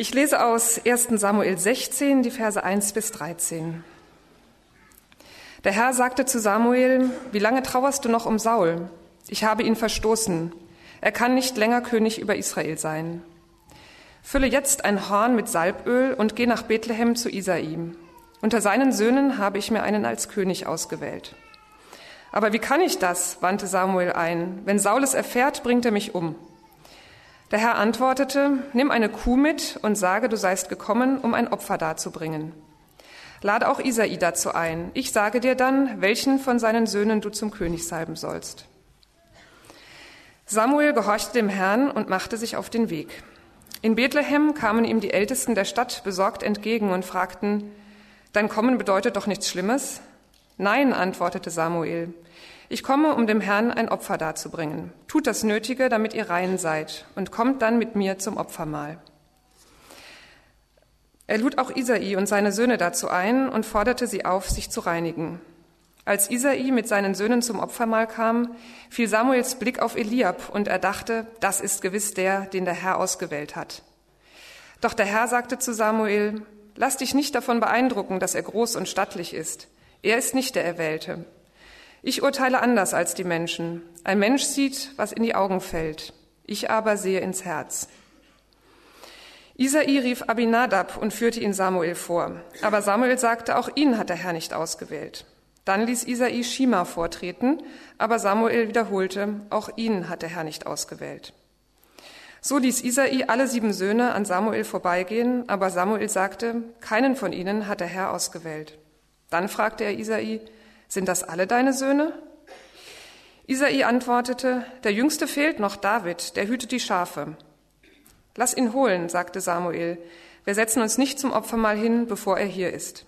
Ich lese aus 1 Samuel 16, die Verse 1 bis 13. Der Herr sagte zu Samuel, wie lange trauerst du noch um Saul? Ich habe ihn verstoßen. Er kann nicht länger König über Israel sein. Fülle jetzt ein Horn mit Salböl und geh nach Bethlehem zu Isaim. Unter seinen Söhnen habe ich mir einen als König ausgewählt. Aber wie kann ich das? wandte Samuel ein. Wenn Saul es erfährt, bringt er mich um. Der Herr antwortete, nimm eine Kuh mit und sage, du seist gekommen, um ein Opfer darzubringen. Lade auch Isai dazu ein. Ich sage dir dann, welchen von seinen Söhnen du zum König salben sollst. Samuel gehorchte dem Herrn und machte sich auf den Weg. In Bethlehem kamen ihm die Ältesten der Stadt besorgt entgegen und fragten, Dein Kommen bedeutet doch nichts Schlimmes? Nein, antwortete Samuel, ich komme, um dem Herrn ein Opfer darzubringen. Tut das Nötige, damit ihr rein seid, und kommt dann mit mir zum Opfermahl. Er lud auch Isai und seine Söhne dazu ein und forderte sie auf, sich zu reinigen. Als Isai mit seinen Söhnen zum Opfermahl kam, fiel Samuels Blick auf Eliab und er dachte, das ist gewiss der, den der Herr ausgewählt hat. Doch der Herr sagte zu Samuel, lass dich nicht davon beeindrucken, dass er groß und stattlich ist. Er ist nicht der Erwählte. Ich urteile anders als die Menschen. Ein Mensch sieht, was in die Augen fällt. Ich aber sehe ins Herz. Isai rief Abinadab und führte ihn Samuel vor. Aber Samuel sagte, auch ihn hat der Herr nicht ausgewählt. Dann ließ Isai Shima vortreten, aber Samuel wiederholte, auch ihn hat der Herr nicht ausgewählt. So ließ Isai alle sieben Söhne an Samuel vorbeigehen, aber Samuel sagte, keinen von ihnen hat der Herr ausgewählt. Dann fragte er Isai, sind das alle deine Söhne? Isai antwortete, der Jüngste fehlt noch, David, der hütet die Schafe. Lass ihn holen, sagte Samuel. Wir setzen uns nicht zum Opfermahl hin, bevor er hier ist.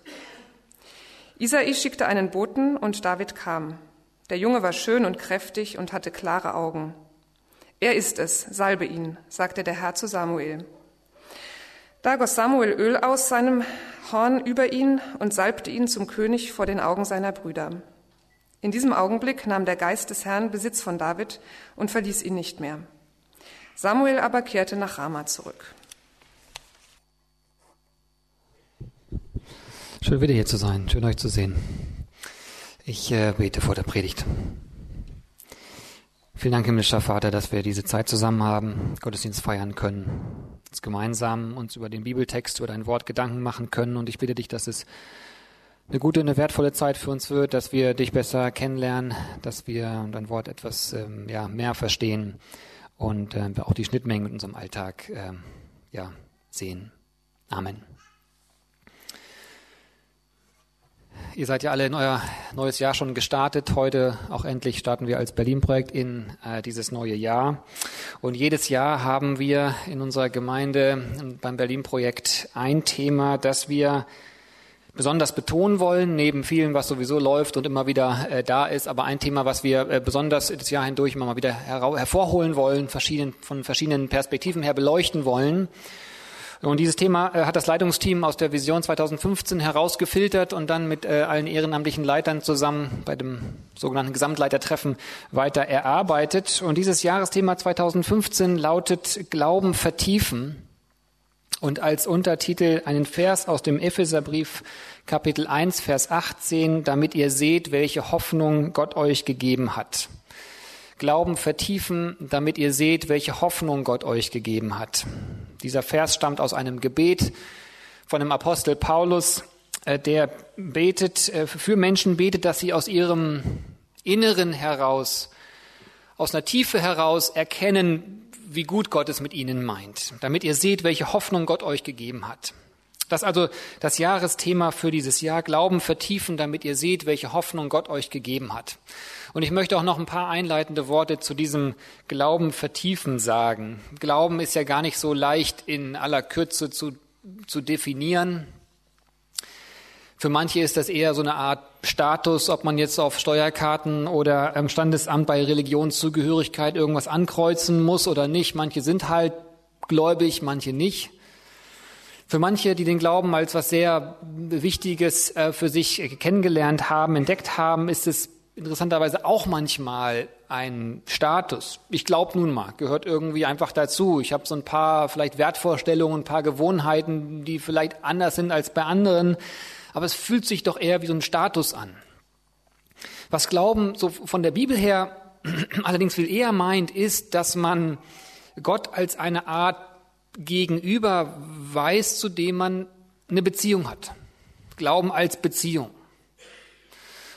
Isai schickte einen Boten und David kam. Der Junge war schön und kräftig und hatte klare Augen. Er ist es, salbe ihn, sagte der Herr zu Samuel. Da goss Samuel Öl aus seinem Horn über ihn und salbte ihn zum König vor den Augen seiner Brüder. In diesem Augenblick nahm der Geist des Herrn Besitz von David und verließ ihn nicht mehr. Samuel aber kehrte nach Rama zurück. Schön wieder hier zu sein, schön euch zu sehen. Ich äh, bete vor der Predigt. Vielen Dank, himmlischer Vater, dass wir diese Zeit zusammen haben, Gottesdienst feiern können, uns gemeinsam uns über den Bibeltext, über dein Wort Gedanken machen können. Und ich bitte dich, dass es eine gute, eine wertvolle Zeit für uns wird, dass wir dich besser kennenlernen, dass wir dein Wort etwas ähm, ja, mehr verstehen und äh, auch die Schnittmengen mit unserem Alltag äh, ja, sehen. Amen. Ihr seid ja alle in euer neues Jahr schon gestartet. Heute auch endlich starten wir als Berlin-Projekt in äh, dieses neue Jahr. Und jedes Jahr haben wir in unserer Gemeinde beim Berlin-Projekt ein Thema, das wir besonders betonen wollen, neben vielen, was sowieso läuft und immer wieder äh, da ist. Aber ein Thema, was wir äh, besonders das Jahr hindurch immer mal wieder hervorholen wollen, verschieden, von verschiedenen Perspektiven her beleuchten wollen. Und dieses Thema äh, hat das Leitungsteam aus der Vision 2015 herausgefiltert und dann mit äh, allen ehrenamtlichen Leitern zusammen bei dem sogenannten Gesamtleitertreffen weiter erarbeitet. Und dieses Jahresthema 2015 lautet Glauben vertiefen und als Untertitel einen Vers aus dem Epheserbrief Kapitel 1, Vers 18, damit ihr seht, welche Hoffnung Gott euch gegeben hat. Glauben vertiefen, damit ihr seht, welche Hoffnung Gott euch gegeben hat. Dieser Vers stammt aus einem Gebet von dem Apostel Paulus, äh, der betet, äh, für Menschen betet, dass sie aus ihrem Inneren heraus, aus einer Tiefe heraus erkennen, wie gut Gott es mit ihnen meint, damit ihr seht, welche Hoffnung Gott euch gegeben hat. Das also das Jahresthema für dieses Jahr, Glauben vertiefen, damit ihr seht, welche Hoffnung Gott euch gegeben hat. Und ich möchte auch noch ein paar einleitende Worte zu diesem Glauben vertiefen sagen. Glauben ist ja gar nicht so leicht in aller Kürze zu, zu definieren. Für manche ist das eher so eine Art Status, ob man jetzt auf Steuerkarten oder im Standesamt bei Religionszugehörigkeit irgendwas ankreuzen muss oder nicht. Manche sind halt gläubig, manche nicht. Für manche, die den Glauben als was sehr Wichtiges äh, für sich kennengelernt haben, entdeckt haben, ist es interessanterweise auch manchmal ein Status. Ich glaube nun mal, gehört irgendwie einfach dazu. Ich habe so ein paar vielleicht Wertvorstellungen, ein paar Gewohnheiten, die vielleicht anders sind als bei anderen, aber es fühlt sich doch eher wie so ein Status an. Was Glauben so von der Bibel her allerdings viel eher meint, ist, dass man Gott als eine Art Gegenüber weiß, zu dem man eine Beziehung hat. Glauben als Beziehung.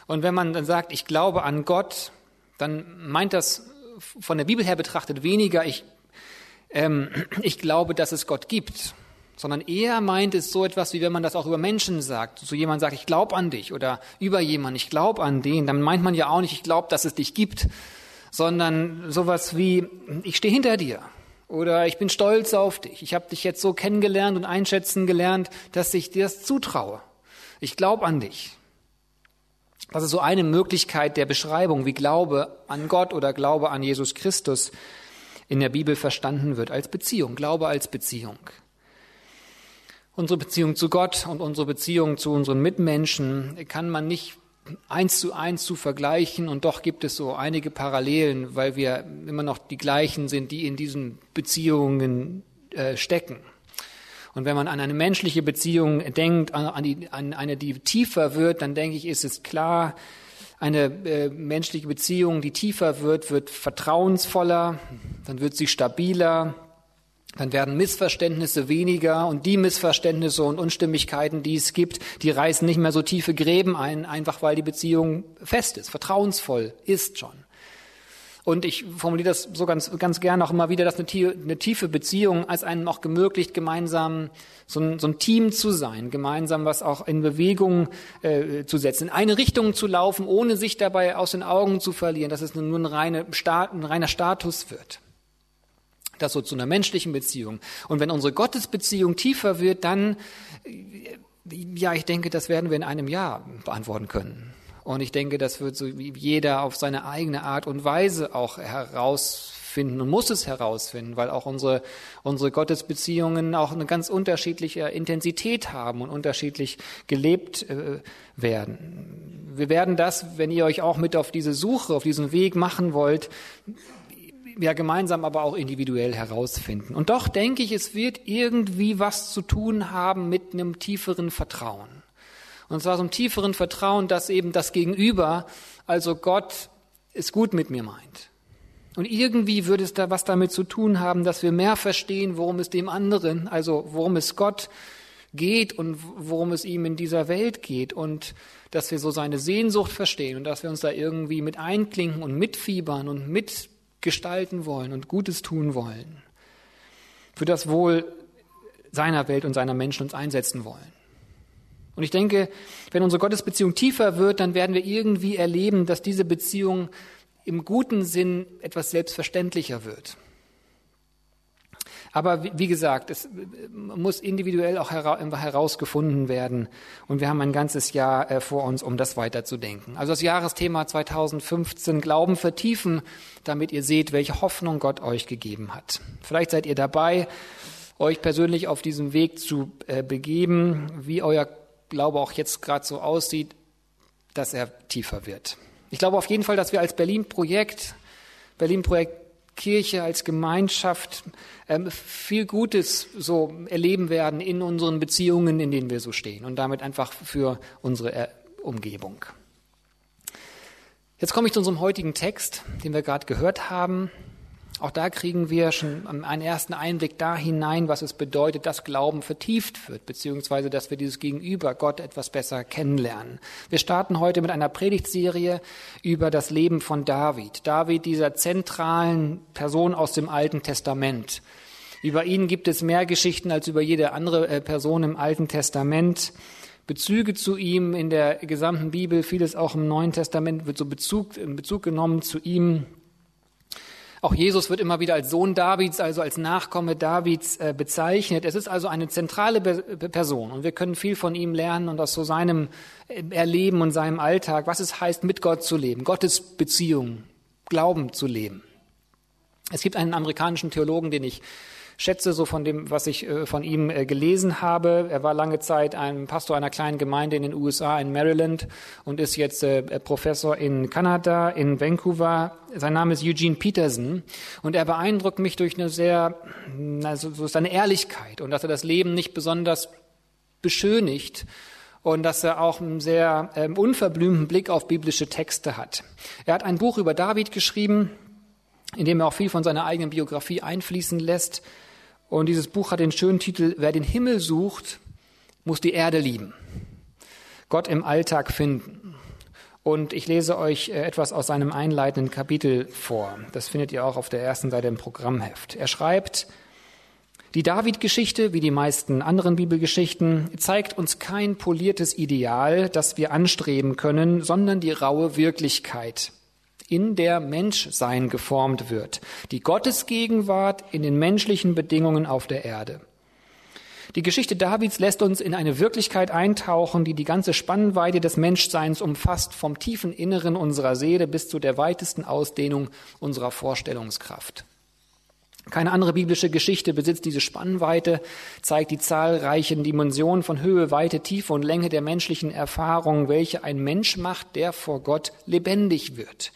Und wenn man dann sagt, ich glaube an Gott, dann meint das von der Bibel her betrachtet weniger, ich, ähm, ich glaube, dass es Gott gibt, sondern eher meint es so etwas, wie wenn man das auch über Menschen sagt. So jemand sagt, ich glaube an dich oder über jemanden, ich glaube an den, dann meint man ja auch nicht, ich glaube, dass es dich gibt, sondern sowas wie, ich stehe hinter dir oder ich bin stolz auf dich. Ich habe dich jetzt so kennengelernt und einschätzen gelernt, dass ich dir das zutraue. Ich glaube an dich. Das ist so eine Möglichkeit der Beschreibung, wie Glaube an Gott oder Glaube an Jesus Christus in der Bibel verstanden wird, als Beziehung, Glaube als Beziehung. Unsere Beziehung zu Gott und unsere Beziehung zu unseren Mitmenschen kann man nicht eins zu eins zu vergleichen und doch gibt es so einige Parallelen, weil wir immer noch die gleichen sind, die in diesen Beziehungen äh, stecken. Und wenn man an eine menschliche Beziehung denkt, an, die, an eine, die tiefer wird, dann denke ich, ist es klar, eine äh, menschliche Beziehung, die tiefer wird, wird vertrauensvoller, dann wird sie stabiler, dann werden Missverständnisse weniger und die Missverständnisse und Unstimmigkeiten, die es gibt, die reißen nicht mehr so tiefe Gräben ein, einfach weil die Beziehung fest ist, vertrauensvoll ist schon. Und ich formuliere das so ganz, ganz gerne auch immer wieder, dass eine, tiefe Beziehung als einem auch gemöglicht, gemeinsam so ein, so ein Team zu sein, gemeinsam was auch in Bewegung äh, zu setzen, in eine Richtung zu laufen, ohne sich dabei aus den Augen zu verlieren, dass es nur ein, reine ein reiner Status wird. Das so zu einer menschlichen Beziehung. Und wenn unsere Gottesbeziehung tiefer wird, dann, ja, ich denke, das werden wir in einem Jahr beantworten können. Und ich denke, das wird so jeder auf seine eigene Art und Weise auch herausfinden und muss es herausfinden, weil auch unsere, unsere Gottesbeziehungen auch eine ganz unterschiedliche Intensität haben und unterschiedlich gelebt äh, werden. Wir werden das, wenn ihr euch auch mit auf diese Suche, auf diesen Weg machen wollt, ja gemeinsam, aber auch individuell herausfinden. Und doch denke ich, es wird irgendwie was zu tun haben mit einem tieferen Vertrauen. Und zwar so einem tieferen Vertrauen, dass eben das Gegenüber, also Gott, es gut mit mir meint. Und irgendwie würde es da was damit zu tun haben, dass wir mehr verstehen, worum es dem anderen, also worum es Gott geht und worum es ihm in dieser Welt geht und dass wir so seine Sehnsucht verstehen und dass wir uns da irgendwie mit einklinken und mitfiebern und mitgestalten wollen und Gutes tun wollen. Für das Wohl seiner Welt und seiner Menschen uns einsetzen wollen. Und ich denke, wenn unsere Gottesbeziehung tiefer wird, dann werden wir irgendwie erleben, dass diese Beziehung im guten Sinn etwas selbstverständlicher wird. Aber wie gesagt, es muss individuell auch herausgefunden werden. Und wir haben ein ganzes Jahr äh, vor uns, um das weiterzudenken. Also das Jahresthema 2015, Glauben vertiefen, damit ihr seht, welche Hoffnung Gott euch gegeben hat. Vielleicht seid ihr dabei, euch persönlich auf diesem Weg zu äh, begeben, wie euer Glaube auch jetzt gerade so aussieht, dass er tiefer wird. Ich glaube auf jeden Fall, dass wir als Berlin-Projekt, Berlin-Projekt Kirche als Gemeinschaft ähm, viel Gutes so erleben werden in unseren Beziehungen, in denen wir so stehen und damit einfach für unsere äh, Umgebung. Jetzt komme ich zu unserem heutigen Text, den wir gerade gehört haben. Auch da kriegen wir schon einen ersten Einblick da hinein, was es bedeutet, dass Glauben vertieft wird, beziehungsweise dass wir dieses Gegenüber Gott etwas besser kennenlernen. Wir starten heute mit einer Predigtserie über das Leben von David. David, dieser zentralen Person aus dem Alten Testament. Über ihn gibt es mehr Geschichten als über jede andere äh, Person im Alten Testament. Bezüge zu ihm in der gesamten Bibel, vieles auch im Neuen Testament wird so Bezug, Bezug genommen zu ihm. Auch Jesus wird immer wieder als Sohn Davids, also als Nachkomme Davids äh, bezeichnet. Es ist also eine zentrale Person und wir können viel von ihm lernen und aus so seinem äh, Erleben und seinem Alltag, was es heißt, mit Gott zu leben, Gottes Beziehung, Glauben zu leben. Es gibt einen amerikanischen Theologen, den ich schätze, so von dem, was ich äh, von ihm äh, gelesen habe. Er war lange Zeit ein Pastor einer kleinen Gemeinde in den USA in Maryland und ist jetzt äh, Professor in Kanada, in Vancouver. Sein Name ist Eugene Peterson und er beeindruckt mich durch eine sehr, also so seine Ehrlichkeit und dass er das Leben nicht besonders beschönigt und dass er auch einen sehr ähm, unverblümten Blick auf biblische Texte hat. Er hat ein Buch über David geschrieben, in dem er auch viel von seiner eigenen Biografie einfließen lässt. Und dieses Buch hat den schönen Titel, wer den Himmel sucht, muss die Erde lieben. Gott im Alltag finden. Und ich lese euch äh, etwas aus seinem einleitenden Kapitel vor. Das findet ihr auch auf der ersten Seite im Programmheft. Er schreibt, die David-Geschichte, wie die meisten anderen Bibelgeschichten, zeigt uns kein poliertes Ideal, das wir anstreben können, sondern die raue Wirklichkeit in der Menschsein geformt wird, die Gottesgegenwart in den menschlichen Bedingungen auf der Erde. Die Geschichte Davids lässt uns in eine Wirklichkeit eintauchen, die die ganze Spannweite des Menschseins umfasst, vom tiefen Inneren unserer Seele bis zu der weitesten Ausdehnung unserer Vorstellungskraft. Keine andere biblische Geschichte besitzt diese Spannweite, zeigt die zahlreichen Dimensionen von Höhe, Weite, Tiefe und Länge der menschlichen Erfahrung, welche ein Mensch macht, der vor Gott lebendig wird.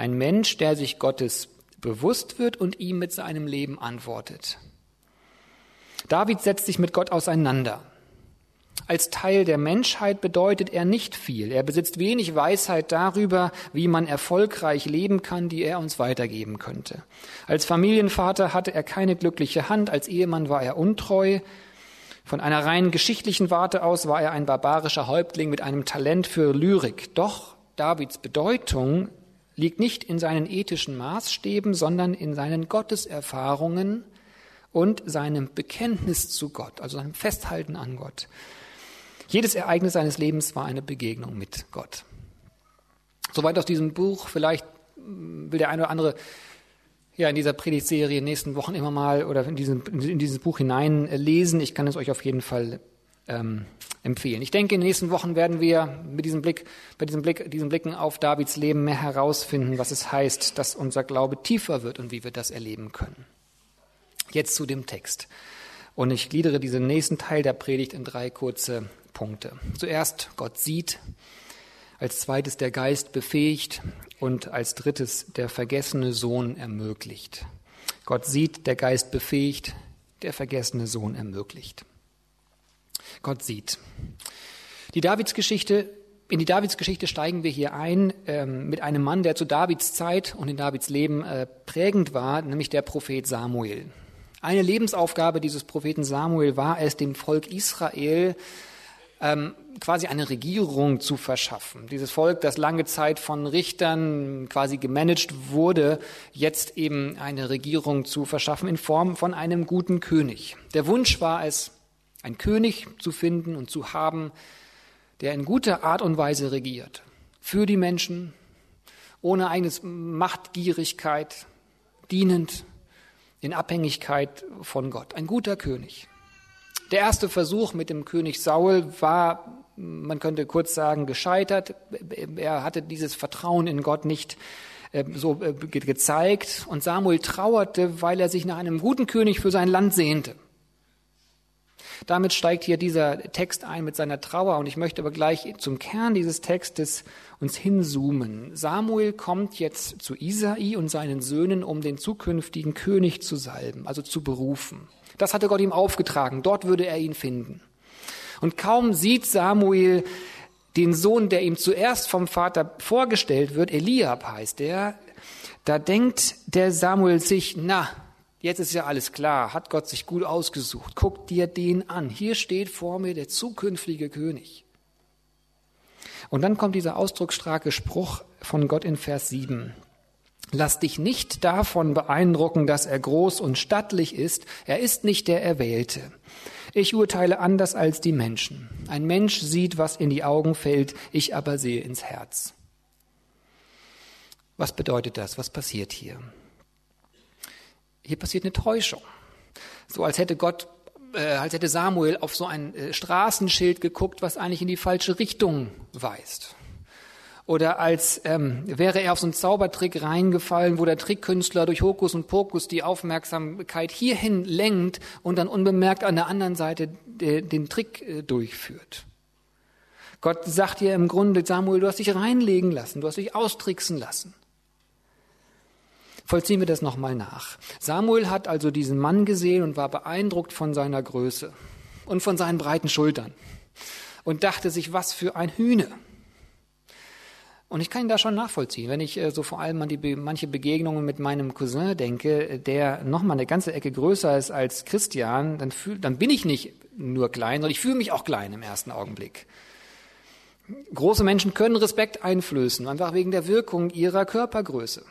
Ein Mensch, der sich Gottes bewusst wird und ihm mit seinem Leben antwortet. David setzt sich mit Gott auseinander. Als Teil der Menschheit bedeutet er nicht viel. Er besitzt wenig Weisheit darüber, wie man erfolgreich leben kann, die er uns weitergeben könnte. Als Familienvater hatte er keine glückliche Hand, als Ehemann war er untreu. Von einer rein geschichtlichen Warte aus war er ein barbarischer Häuptling mit einem Talent für Lyrik. Doch Davids Bedeutung liegt nicht in seinen ethischen Maßstäben, sondern in seinen Gotteserfahrungen und seinem Bekenntnis zu Gott, also seinem Festhalten an Gott. Jedes Ereignis seines Lebens war eine Begegnung mit Gott. Soweit aus diesem Buch. Vielleicht will der eine oder andere ja in dieser Predigtserie in den nächsten Wochen immer mal oder in, diesen, in dieses Buch hineinlesen. Ich kann es euch auf jeden Fall ähm, empfehlen. Ich denke, in den nächsten Wochen werden wir mit diesem Blick, bei diesem Blick, diesen Blicken auf Davids Leben mehr herausfinden, was es heißt, dass unser Glaube tiefer wird und wie wir das erleben können. Jetzt zu dem Text. Und ich gliedere diesen nächsten Teil der Predigt in drei kurze Punkte. Zuerst Gott sieht, als zweites der Geist befähigt und als drittes der vergessene Sohn ermöglicht. Gott sieht, der Geist befähigt, der vergessene Sohn ermöglicht. Gott sieht. Die Davidsgeschichte, in die Davidsgeschichte steigen wir hier ein ähm, mit einem Mann, der zu Davids Zeit und in Davids Leben äh, prägend war, nämlich der Prophet Samuel. Eine Lebensaufgabe dieses Propheten Samuel war es, dem Volk Israel ähm, quasi eine Regierung zu verschaffen. Dieses Volk, das lange Zeit von Richtern quasi gemanagt wurde, jetzt eben eine Regierung zu verschaffen in Form von einem guten König. Der Wunsch war es, ein König zu finden und zu haben, der in guter Art und Weise regiert. Für die Menschen, ohne eigenes Machtgierigkeit, dienend, in Abhängigkeit von Gott. Ein guter König. Der erste Versuch mit dem König Saul war, man könnte kurz sagen, gescheitert. Er hatte dieses Vertrauen in Gott nicht äh, so äh, gezeigt und Samuel trauerte, weil er sich nach einem guten König für sein Land sehnte. Damit steigt hier dieser Text ein mit seiner Trauer und ich möchte aber gleich zum Kern dieses Textes uns hinzoomen. Samuel kommt jetzt zu Isai und seinen Söhnen, um den zukünftigen König zu salben, also zu berufen. Das hatte Gott ihm aufgetragen, dort würde er ihn finden. Und kaum sieht Samuel den Sohn, der ihm zuerst vom Vater vorgestellt wird, Eliab heißt er, da denkt der Samuel sich, na, Jetzt ist ja alles klar, hat Gott sich gut ausgesucht. Guck dir den an. Hier steht vor mir der zukünftige König. Und dann kommt dieser ausdrucksstarke Spruch von Gott in Vers 7. Lass dich nicht davon beeindrucken, dass er groß und stattlich ist. Er ist nicht der Erwählte. Ich urteile anders als die Menschen. Ein Mensch sieht, was in die Augen fällt, ich aber sehe ins Herz. Was bedeutet das? Was passiert hier? Hier passiert eine Täuschung. So als hätte Gott, äh, als hätte Samuel auf so ein äh, Straßenschild geguckt, was eigentlich in die falsche Richtung weist. Oder als ähm, wäre er auf so einen Zaubertrick reingefallen, wo der Trickkünstler durch Hokus und Pokus die Aufmerksamkeit hierhin lenkt und dann unbemerkt an der anderen Seite de, den Trick äh, durchführt. Gott sagt dir im Grunde, Samuel, du hast dich reinlegen lassen, du hast dich austricksen lassen. Vollziehen wir das nochmal nach. Samuel hat also diesen Mann gesehen und war beeindruckt von seiner Größe und von seinen breiten Schultern und dachte sich, was für ein Hühne. Und ich kann ihn da schon nachvollziehen, wenn ich äh, so vor allem an die manche Begegnungen mit meinem Cousin denke, der nochmal eine ganze Ecke größer ist als Christian, dann, fühl, dann bin ich nicht nur klein, sondern ich fühle mich auch klein im ersten Augenblick. Große Menschen können Respekt einflößen, einfach wegen der Wirkung ihrer Körpergröße.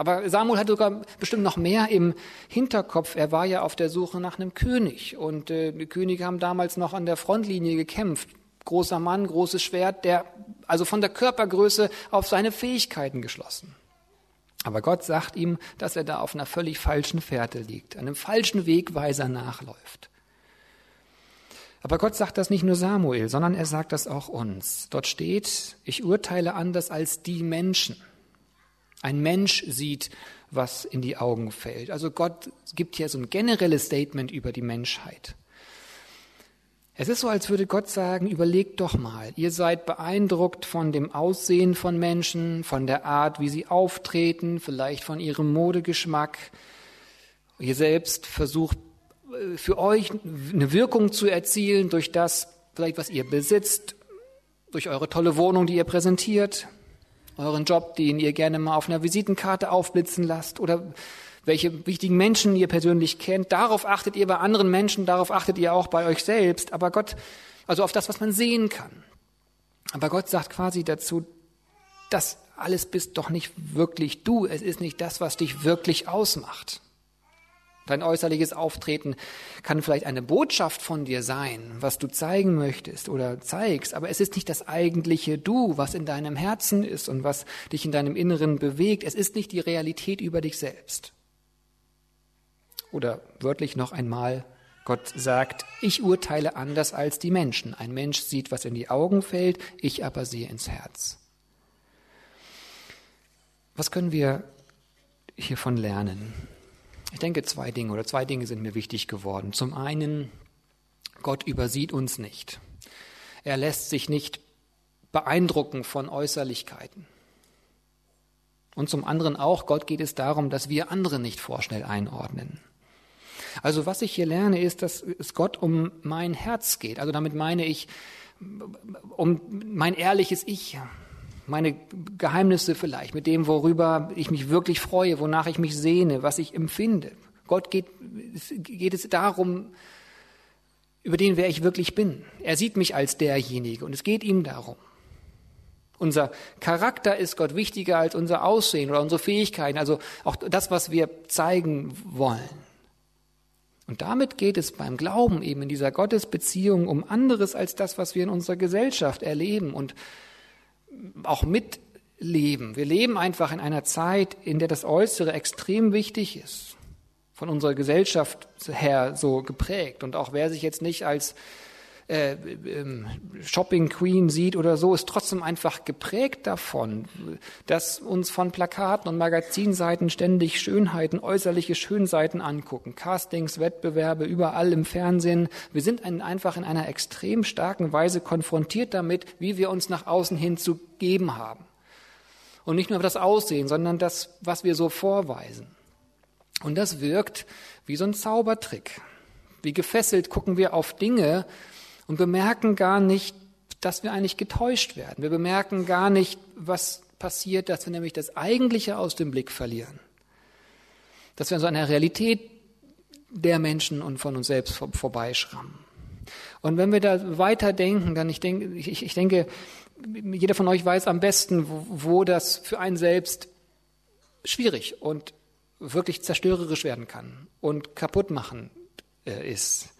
Aber Samuel hat sogar bestimmt noch mehr im Hinterkopf. Er war ja auf der Suche nach einem König. Und äh, die Könige haben damals noch an der Frontlinie gekämpft. Großer Mann, großes Schwert, der also von der Körpergröße auf seine Fähigkeiten geschlossen. Aber Gott sagt ihm, dass er da auf einer völlig falschen Fährte liegt, einem falschen Wegweiser nachläuft. Aber Gott sagt das nicht nur Samuel, sondern er sagt das auch uns. Dort steht, ich urteile anders als die Menschen. Ein Mensch sieht, was in die Augen fällt. Also Gott gibt hier so ein generelles Statement über die Menschheit. Es ist so, als würde Gott sagen, überlegt doch mal, ihr seid beeindruckt von dem Aussehen von Menschen, von der Art, wie sie auftreten, vielleicht von ihrem Modegeschmack. Ihr selbst versucht äh, für euch eine Wirkung zu erzielen durch das, vielleicht was ihr besitzt, durch eure tolle Wohnung, die ihr präsentiert, euren Job, den ihr gerne mal auf einer Visitenkarte aufblitzen lasst oder welche wichtigen Menschen ihr persönlich kennt. Darauf achtet ihr bei anderen Menschen, darauf achtet ihr auch bei euch selbst. Aber Gott, also auf das, was man sehen kann. Aber Gott sagt quasi dazu, das alles bist doch nicht wirklich du. Es ist nicht das, was dich wirklich ausmacht. Dein äußerliches Auftreten kann vielleicht eine Botschaft von dir sein, was du zeigen möchtest oder zeigst, aber es ist nicht das eigentliche Du, was in deinem Herzen ist und was dich in deinem Inneren bewegt. Es ist nicht die Realität über dich selbst. Oder wörtlich noch einmal, Gott sagt, ich urteile anders als die Menschen. Ein Mensch sieht, was in die Augen fällt, ich aber sehe ins Herz. Was können wir hiervon lernen? Ich denke, zwei Dinge oder zwei Dinge sind mir wichtig geworden. Zum einen, Gott übersieht uns nicht. Er lässt sich nicht beeindrucken von Äußerlichkeiten. Und zum anderen auch, Gott geht es darum, dass wir andere nicht vorschnell einordnen. Also was ich hier lerne, ist, dass es Gott um mein Herz geht. Also damit meine ich um mein ehrliches Ich, meine Geheimnisse vielleicht, mit dem, worüber ich mich wirklich freue, wonach ich mich sehne, was ich empfinde. Gott geht, geht es darum, über den, wer ich wirklich bin. Er sieht mich als derjenige und es geht ihm darum. Unser Charakter ist Gott wichtiger als unser Aussehen oder unsere Fähigkeiten, also auch das, was wir zeigen wollen. Und damit geht es beim Glauben eben in dieser Gottesbeziehung um anderes als das, was wir in unserer Gesellschaft erleben und auch mitleben. Wir leben einfach in einer Zeit, in der das Äußere extrem wichtig ist, von unserer Gesellschaft her so geprägt. Und auch wer sich jetzt nicht als äh, ähm, Shopping Queen sieht oder so, ist trotzdem einfach geprägt davon, dass uns von Plakaten und Magazinseiten ständig Schönheiten, äußerliche Schönseiten angucken, Castings, Wettbewerbe, überall im Fernsehen. Wir sind einfach in einer extrem starken Weise konfrontiert damit, wie wir uns nach außen hin zu geben haben. Und nicht nur das Aussehen, sondern das, was wir so vorweisen. Und das wirkt wie so ein Zaubertrick. Wie gefesselt gucken wir auf Dinge, und bemerken gar nicht, dass wir eigentlich getäuscht werden. Wir bemerken gar nicht, was passiert, dass wir nämlich das Eigentliche aus dem Blick verlieren. Dass wir an so einer Realität der Menschen und von uns selbst vorbeischrammen. Und wenn wir da weiterdenken, dann ich denke, ich, ich denke, jeder von euch weiß am besten, wo, wo das für einen selbst schwierig und wirklich zerstörerisch werden kann und kaputt machen äh, ist.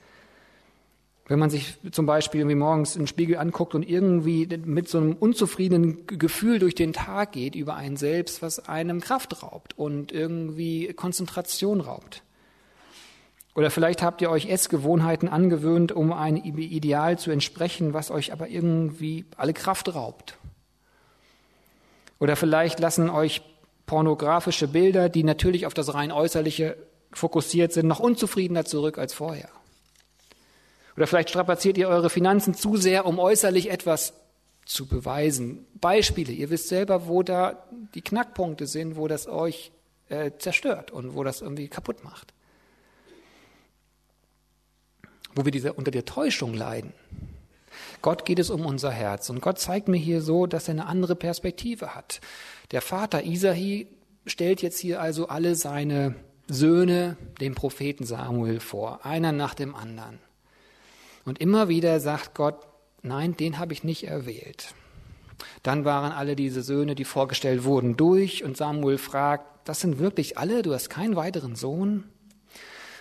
Wenn man sich zum Beispiel irgendwie morgens in Spiegel anguckt und irgendwie mit so einem unzufriedenen Gefühl durch den Tag geht über einen selbst, was einem Kraft raubt und irgendwie Konzentration raubt. Oder vielleicht habt ihr euch Essgewohnheiten angewöhnt, um ein Ideal zu entsprechen, was euch aber irgendwie alle Kraft raubt. Oder vielleicht lassen euch pornografische Bilder, die natürlich auf das rein äußerliche fokussiert sind, noch unzufriedener zurück als vorher. Oder vielleicht strapaziert ihr eure Finanzen zu sehr, um äußerlich etwas zu beweisen. Beispiele, ihr wisst selber, wo da die Knackpunkte sind, wo das euch äh, zerstört und wo das irgendwie kaputt macht. Wo wir diese, unter der Täuschung leiden. Gott geht es um unser Herz und Gott zeigt mir hier so, dass er eine andere Perspektive hat. Der Vater Isahi stellt jetzt hier also alle seine Söhne dem Propheten Samuel vor, einer nach dem anderen. Und immer wieder sagt Gott, nein, den habe ich nicht erwählt. Dann waren alle diese Söhne, die vorgestellt wurden, durch und Samuel fragt, das sind wirklich alle, du hast keinen weiteren Sohn?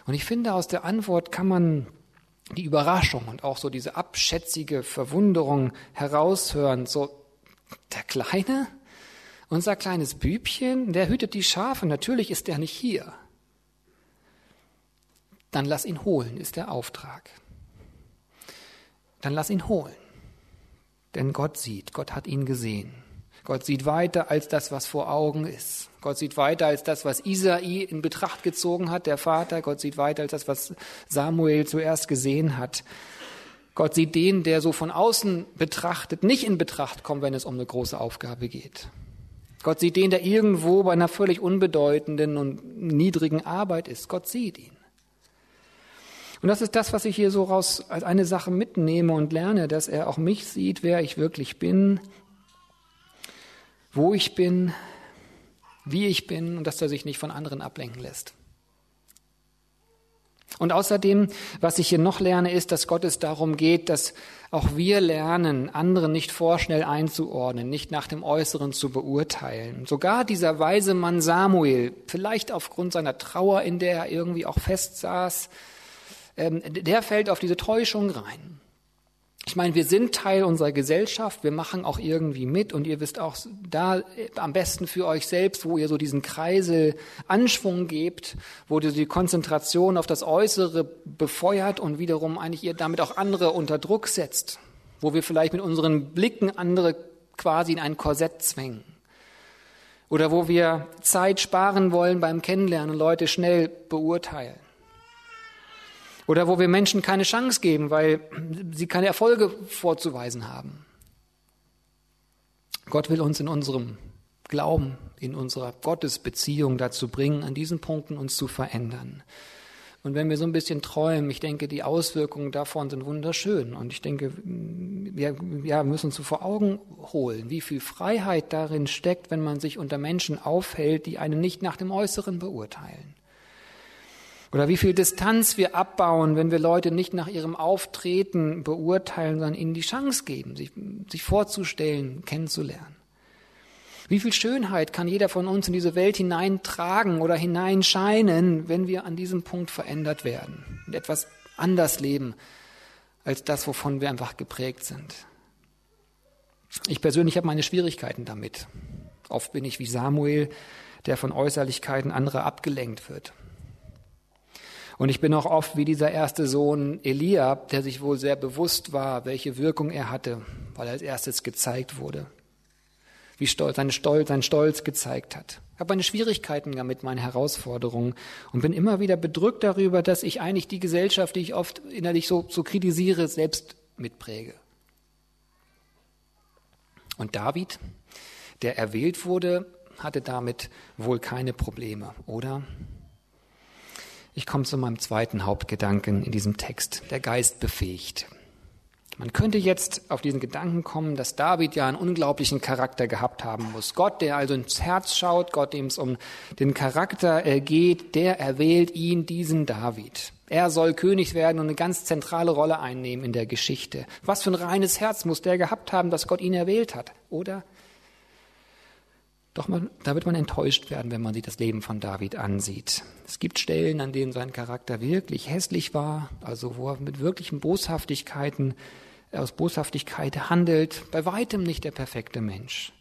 Und ich finde, aus der Antwort kann man die Überraschung und auch so diese abschätzige Verwunderung heraushören. So, der Kleine, unser kleines Bübchen, der hütet die Schafe, natürlich ist er nicht hier. Dann lass ihn holen, ist der Auftrag. Dann lass ihn holen. Denn Gott sieht, Gott hat ihn gesehen. Gott sieht weiter als das, was vor Augen ist. Gott sieht weiter als das, was Isai in Betracht gezogen hat, der Vater. Gott sieht weiter als das, was Samuel zuerst gesehen hat. Gott sieht den, der so von außen betrachtet, nicht in Betracht kommt, wenn es um eine große Aufgabe geht. Gott sieht den, der irgendwo bei einer völlig unbedeutenden und niedrigen Arbeit ist. Gott sieht ihn. Und das ist das, was ich hier so raus als eine Sache mitnehme und lerne, dass er auch mich sieht, wer ich wirklich bin, wo ich bin, wie ich bin und dass er sich nicht von anderen ablenken lässt. Und außerdem, was ich hier noch lerne, ist, dass Gott es darum geht, dass auch wir lernen, andere nicht vorschnell einzuordnen, nicht nach dem Äußeren zu beurteilen. Sogar dieser weise Mann Samuel, vielleicht aufgrund seiner Trauer, in der er irgendwie auch festsaß, ähm, der fällt auf diese Täuschung rein. Ich meine, wir sind Teil unserer Gesellschaft, wir machen auch irgendwie mit und ihr wisst auch da äh, am besten für euch selbst, wo ihr so diesen Kreisel Anschwung gebt, wo ihr die Konzentration auf das Äußere befeuert und wiederum eigentlich ihr damit auch andere unter Druck setzt, wo wir vielleicht mit unseren Blicken andere quasi in ein Korsett zwängen. Oder wo wir Zeit sparen wollen beim Kennenlernen und Leute schnell beurteilen. Oder wo wir Menschen keine Chance geben, weil sie keine Erfolge vorzuweisen haben. Gott will uns in unserem Glauben, in unserer Gottesbeziehung dazu bringen, an diesen Punkten uns zu verändern. Und wenn wir so ein bisschen träumen, ich denke, die Auswirkungen davon sind wunderschön. Und ich denke, wir ja, müssen uns so vor Augen holen, wie viel Freiheit darin steckt, wenn man sich unter Menschen aufhält, die einen nicht nach dem Äußeren beurteilen. Oder wie viel Distanz wir abbauen, wenn wir Leute nicht nach ihrem Auftreten beurteilen, sondern ihnen die Chance geben, sich, sich vorzustellen, kennenzulernen. Wie viel Schönheit kann jeder von uns in diese Welt hineintragen oder hineinscheinen, wenn wir an diesem Punkt verändert werden und etwas anders leben als das, wovon wir einfach geprägt sind. Ich persönlich habe meine Schwierigkeiten damit. Oft bin ich wie Samuel, der von Äußerlichkeiten anderer abgelenkt wird. Und ich bin auch oft wie dieser erste Sohn Eliab, der sich wohl sehr bewusst war, welche Wirkung er hatte, weil er als erstes gezeigt wurde. Wie stolz, sein Stolz, sein Stolz gezeigt hat. Ich habe meine Schwierigkeiten damit, meine Herausforderungen und bin immer wieder bedrückt darüber, dass ich eigentlich die Gesellschaft, die ich oft innerlich so, so kritisiere, selbst mitpräge. Und David, der erwählt wurde, hatte damit wohl keine Probleme, oder? Ich komme zu meinem zweiten Hauptgedanken in diesem Text. Der Geist befähigt. Man könnte jetzt auf diesen Gedanken kommen, dass David ja einen unglaublichen Charakter gehabt haben muss. Gott, der also ins Herz schaut, Gott, dem es um den Charakter äh, geht, der erwählt ihn, diesen David. Er soll König werden und eine ganz zentrale Rolle einnehmen in der Geschichte. Was für ein reines Herz muss der gehabt haben, dass Gott ihn erwählt hat, oder? Doch man, da wird man enttäuscht werden, wenn man sich das Leben von David ansieht. Es gibt Stellen, an denen sein Charakter wirklich hässlich war, also wo er mit wirklichen Boshaftigkeiten, aus Boshaftigkeit handelt, bei weitem nicht der perfekte Mensch.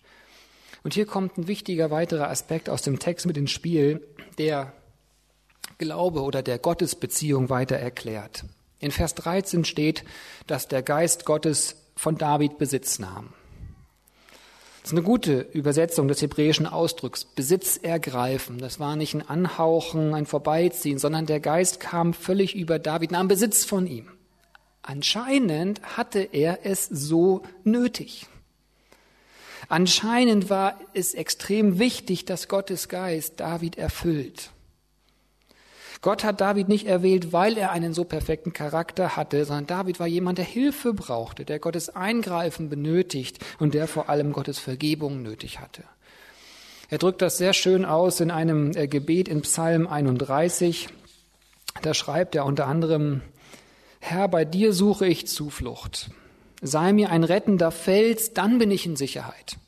Und hier kommt ein wichtiger weiterer Aspekt aus dem Text mit ins Spiel, der Glaube oder der Gottesbeziehung weiter erklärt. In Vers 13 steht, dass der Geist Gottes von David Besitz nahm. Das ist eine gute Übersetzung des hebräischen Ausdrucks. Besitz ergreifen. Das war nicht ein Anhauchen, ein Vorbeiziehen, sondern der Geist kam völlig über David, nahm Besitz von ihm. Anscheinend hatte er es so nötig. Anscheinend war es extrem wichtig, dass Gottes Geist David erfüllt. Gott hat David nicht erwählt, weil er einen so perfekten Charakter hatte, sondern David war jemand, der Hilfe brauchte, der Gottes Eingreifen benötigt und der vor allem Gottes Vergebung nötig hatte. Er drückt das sehr schön aus in einem äh, Gebet in Psalm 31. Da schreibt er unter anderem, Herr, bei dir suche ich Zuflucht. Sei mir ein rettender Fels, dann bin ich in Sicherheit.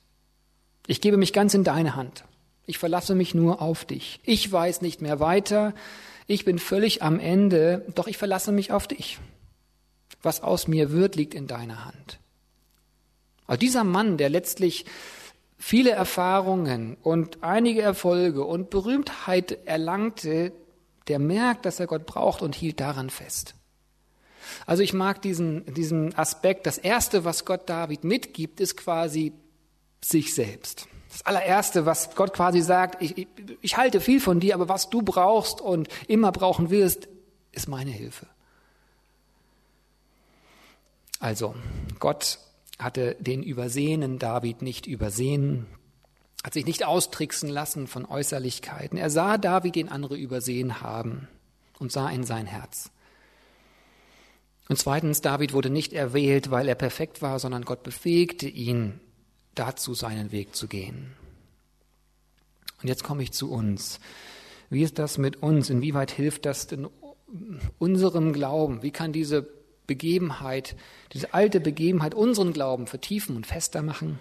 Ich gebe mich ganz in deine Hand. Ich verlasse mich nur auf dich. Ich weiß nicht mehr weiter. Ich bin völlig am Ende, doch ich verlasse mich auf dich. Was aus mir wird, liegt in deiner Hand. Also dieser Mann, der letztlich viele Erfahrungen und einige Erfolge und Berühmtheit erlangte, der merkt, dass er Gott braucht und hielt daran fest. Also ich mag diesen, diesen Aspekt. Das Erste, was Gott David mitgibt, ist quasi sich selbst. Das allererste, was Gott quasi sagt, ich, ich, ich halte viel von dir, aber was du brauchst und immer brauchen wirst, ist meine Hilfe. Also, Gott hatte den übersehenen David nicht übersehen, hat sich nicht austricksen lassen von Äußerlichkeiten. Er sah David, den andere übersehen haben und sah in sein Herz. Und zweitens, David wurde nicht erwählt, weil er perfekt war, sondern Gott befähigte ihn, dazu seinen Weg zu gehen. Und jetzt komme ich zu uns. Wie ist das mit uns? Inwieweit hilft das denn unserem Glauben? Wie kann diese Begebenheit, diese alte Begebenheit unseren Glauben vertiefen und fester machen?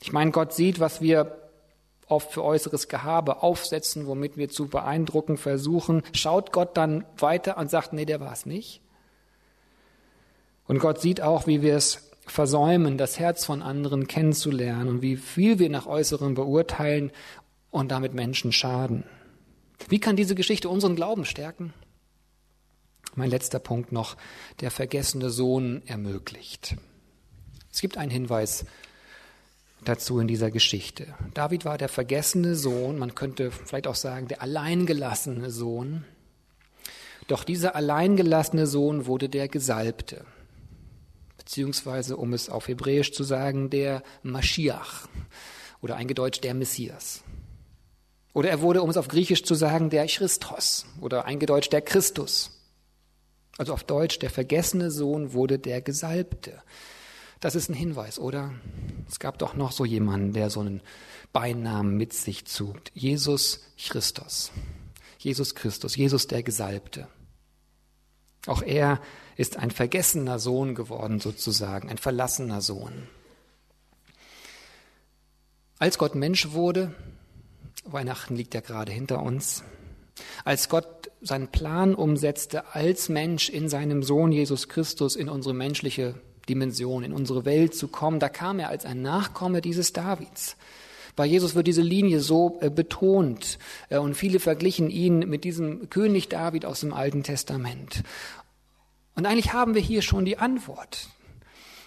Ich meine, Gott sieht, was wir oft für äußeres Gehabe aufsetzen, womit wir zu beeindrucken versuchen. Schaut Gott dann weiter und sagt, nee, der war es nicht? Und Gott sieht auch, wie wir es versäumen, das Herz von anderen kennenzulernen und wie viel wir nach Äußerem beurteilen und damit Menschen schaden. Wie kann diese Geschichte unseren Glauben stärken? Mein letzter Punkt noch, der vergessene Sohn ermöglicht. Es gibt einen Hinweis dazu in dieser Geschichte. David war der vergessene Sohn, man könnte vielleicht auch sagen, der alleingelassene Sohn. Doch dieser alleingelassene Sohn wurde der Gesalbte beziehungsweise, um es auf Hebräisch zu sagen, der Mashiach oder eingedeutscht der Messias. Oder er wurde, um es auf Griechisch zu sagen, der Christos oder eingedeutscht der Christus. Also auf Deutsch, der vergessene Sohn wurde der Gesalbte. Das ist ein Hinweis, oder? Es gab doch noch so jemanden, der so einen Beinamen mit sich zog. Jesus Christus. Jesus Christus, Jesus der Gesalbte. Auch er ist ein vergessener Sohn geworden sozusagen, ein verlassener Sohn. Als Gott Mensch wurde, Weihnachten liegt ja gerade hinter uns, als Gott seinen Plan umsetzte, als Mensch in seinem Sohn Jesus Christus in unsere menschliche Dimension, in unsere Welt zu kommen, da kam er als ein Nachkomme dieses Davids. Bei Jesus wird diese Linie so äh, betont äh, und viele verglichen ihn mit diesem König David aus dem Alten Testament. Und eigentlich haben wir hier schon die Antwort.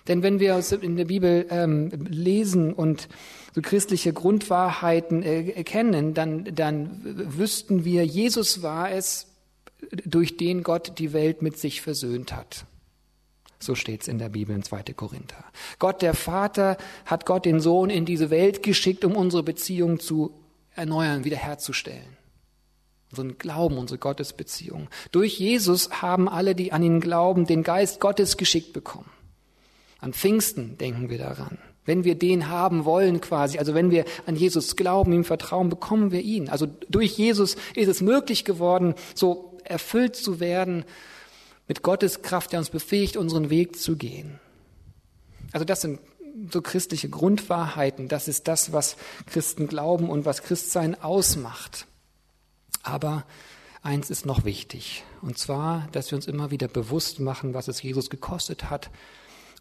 Denn wenn wir in der Bibel ähm, lesen und so christliche Grundwahrheiten äh, erkennen, dann, dann wüssten wir, Jesus war es, durch den Gott die Welt mit sich versöhnt hat. So steht es in der Bibel in 2. Korinther. Gott der Vater hat Gott den Sohn in diese Welt geschickt, um unsere Beziehung zu erneuern, wiederherzustellen unseren Glauben, unsere Gottesbeziehung. Durch Jesus haben alle, die an ihn glauben, den Geist Gottes geschickt bekommen. An Pfingsten denken wir daran. Wenn wir den haben wollen quasi, also wenn wir an Jesus glauben, ihm vertrauen, bekommen wir ihn. Also durch Jesus ist es möglich geworden, so erfüllt zu werden mit Gottes Kraft, der uns befähigt, unseren Weg zu gehen. Also das sind so christliche Grundwahrheiten. Das ist das, was Christen glauben und was Christsein ausmacht. Aber eins ist noch wichtig, und zwar, dass wir uns immer wieder bewusst machen, was es Jesus gekostet hat,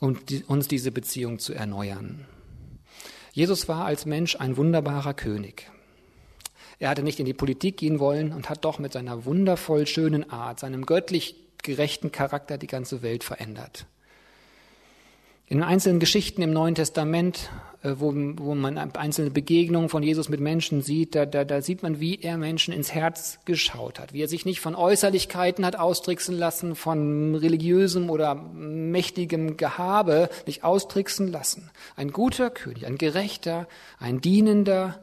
um uns diese Beziehung zu erneuern. Jesus war als Mensch ein wunderbarer König. Er hatte nicht in die Politik gehen wollen und hat doch mit seiner wundervoll schönen Art, seinem göttlich gerechten Charakter die ganze Welt verändert. In einzelnen Geschichten im Neuen Testament, äh, wo, wo man einzelne Begegnungen von Jesus mit Menschen sieht, da, da, da sieht man, wie er Menschen ins Herz geschaut hat, wie er sich nicht von Äußerlichkeiten hat austricksen lassen, von religiösem oder mächtigem Gehabe nicht austricksen lassen. Ein guter König, ein gerechter, ein dienender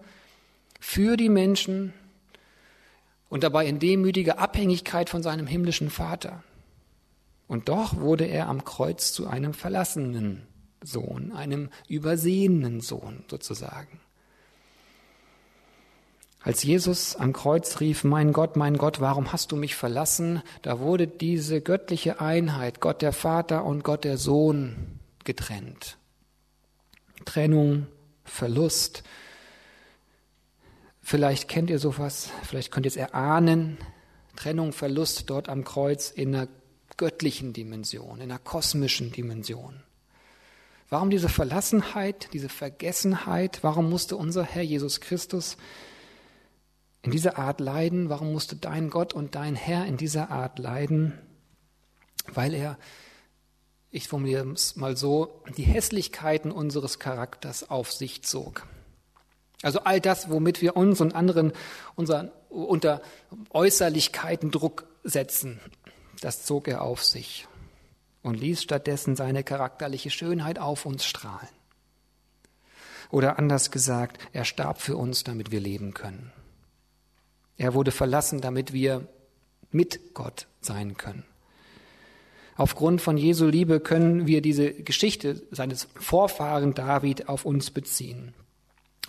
für die Menschen und dabei in demütiger Abhängigkeit von seinem himmlischen Vater. Und doch wurde er am Kreuz zu einem verlassenen Sohn, einem übersehenen Sohn sozusagen. Als Jesus am Kreuz rief, mein Gott, mein Gott, warum hast du mich verlassen? Da wurde diese göttliche Einheit, Gott der Vater und Gott der Sohn, getrennt. Trennung, Verlust. Vielleicht kennt ihr sowas, vielleicht könnt ihr es erahnen. Trennung, Verlust dort am Kreuz in einer göttlichen Dimension, in einer kosmischen Dimension. Warum diese Verlassenheit, diese Vergessenheit? Warum musste unser Herr Jesus Christus in dieser Art leiden? Warum musste dein Gott und dein Herr in dieser Art leiden? Weil er, ich formuliere es mal so, die Hässlichkeiten unseres Charakters auf sich zog. Also all das, womit wir uns und anderen unseren, unter Äußerlichkeiten Druck setzen, das zog er auf sich und ließ stattdessen seine charakterliche Schönheit auf uns strahlen. Oder anders gesagt, er starb für uns, damit wir leben können. Er wurde verlassen, damit wir mit Gott sein können. Aufgrund von Jesu Liebe können wir diese Geschichte seines Vorfahren David auf uns beziehen.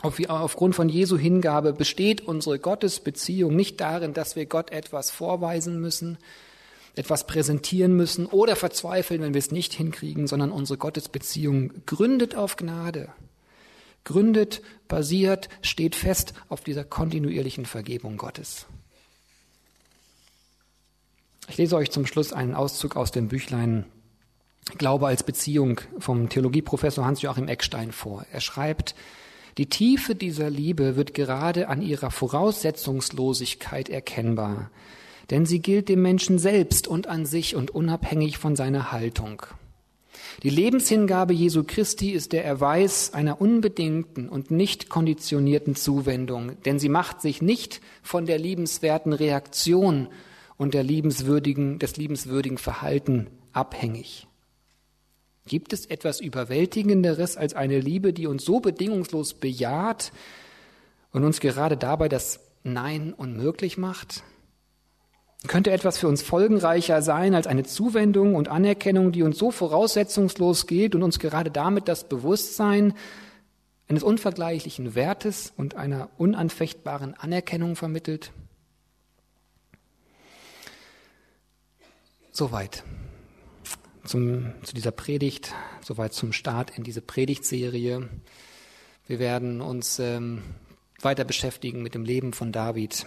Aufgrund von Jesu Hingabe besteht unsere Gottesbeziehung nicht darin, dass wir Gott etwas vorweisen müssen, etwas präsentieren müssen oder verzweifeln, wenn wir es nicht hinkriegen, sondern unsere Gottesbeziehung gründet auf Gnade, gründet, basiert, steht fest auf dieser kontinuierlichen Vergebung Gottes. Ich lese euch zum Schluss einen Auszug aus dem Büchlein Glaube als Beziehung vom Theologieprofessor Hans-Joachim Eckstein vor. Er schreibt, die Tiefe dieser Liebe wird gerade an ihrer Voraussetzungslosigkeit erkennbar denn sie gilt dem Menschen selbst und an sich und unabhängig von seiner Haltung. Die Lebenshingabe Jesu Christi ist der Erweis einer unbedingten und nicht konditionierten Zuwendung, denn sie macht sich nicht von der liebenswerten Reaktion und der liebenswürdigen, des liebenswürdigen Verhalten abhängig. Gibt es etwas Überwältigenderes als eine Liebe, die uns so bedingungslos bejaht und uns gerade dabei das Nein unmöglich macht? Könnte etwas für uns folgenreicher sein als eine Zuwendung und Anerkennung, die uns so voraussetzungslos gilt und uns gerade damit das Bewusstsein eines unvergleichlichen Wertes und einer unanfechtbaren Anerkennung vermittelt? Soweit zum, zu dieser Predigt, soweit zum Start in diese Predigtserie. Wir werden uns ähm, weiter beschäftigen mit dem Leben von David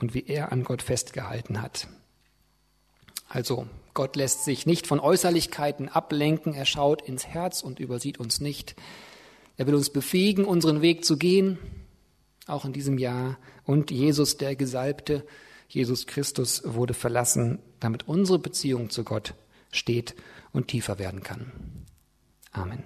und wie er an Gott festgehalten hat. Also Gott lässt sich nicht von Äußerlichkeiten ablenken, er schaut ins Herz und übersieht uns nicht. Er will uns befähigen, unseren Weg zu gehen, auch in diesem Jahr. Und Jesus, der Gesalbte, Jesus Christus, wurde verlassen, damit unsere Beziehung zu Gott steht und tiefer werden kann. Amen.